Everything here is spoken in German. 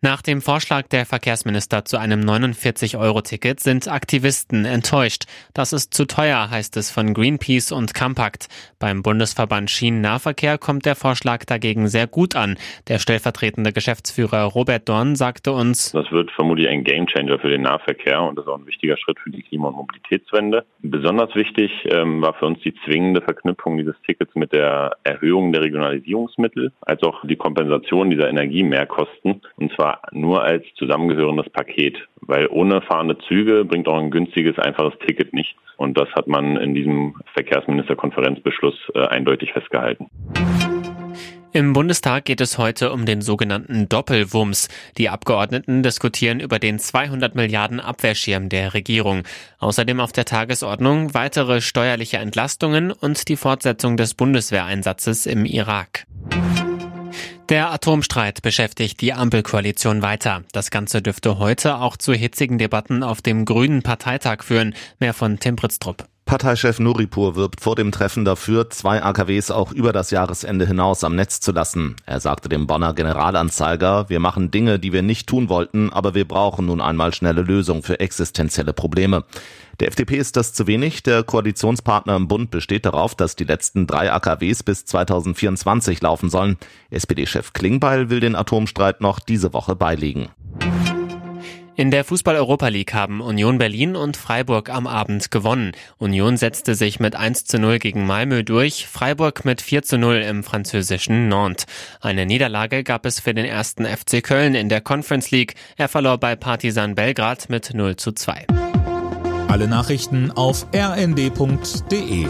Nach dem Vorschlag der Verkehrsminister zu einem 49-Euro-Ticket sind Aktivisten enttäuscht. Das ist zu teuer, heißt es von Greenpeace und Compact. Beim Bundesverband Schienennahverkehr kommt der Vorschlag dagegen sehr gut an. Der stellvertretende Geschäftsführer Robert Dorn sagte uns, Das wird vermutlich ein Gamechanger für den Nahverkehr und ist auch ein wichtiger Schritt für die Klima- und Mobilitätswende. Besonders wichtig ähm, war für uns die zwingende Verknüpfung dieses Tickets mit der Erhöhung der Regionalisierungsmittel, als auch die Kompensation dieser Energiemehrkosten. Und zwar nur als zusammengehörendes Paket, weil ohne fahrende Züge bringt auch ein günstiges, einfaches Ticket nichts. Und das hat man in diesem Verkehrsministerkonferenzbeschluss äh, eindeutig festgehalten. Im Bundestag geht es heute um den sogenannten Doppelwumms. Die Abgeordneten diskutieren über den 200 Milliarden Abwehrschirm der Regierung. Außerdem auf der Tagesordnung weitere steuerliche Entlastungen und die Fortsetzung des Bundeswehreinsatzes im Irak. Der Atomstreit beschäftigt die Ampelkoalition weiter. Das Ganze dürfte heute auch zu hitzigen Debatten auf dem Grünen Parteitag führen. Mehr von Tim Pritztrup. Parteichef Nuripur wirbt vor dem Treffen dafür, zwei AKWs auch über das Jahresende hinaus am Netz zu lassen. Er sagte dem Bonner Generalanzeiger, wir machen Dinge, die wir nicht tun wollten, aber wir brauchen nun einmal schnelle Lösungen für existenzielle Probleme. Der FDP ist das zu wenig. Der Koalitionspartner im Bund besteht darauf, dass die letzten drei AKWs bis 2024 laufen sollen. SPD-Chef Klingbeil will den Atomstreit noch diese Woche beilegen. In der Fußball-Europa League haben Union Berlin und Freiburg am Abend gewonnen. Union setzte sich mit 1 zu 0 gegen Malmö durch, Freiburg mit 4 zu 0 im französischen Nantes. Eine Niederlage gab es für den ersten FC Köln in der Conference League. Er verlor bei Partizan Belgrad mit 0 zu 2. Alle Nachrichten auf rnd.de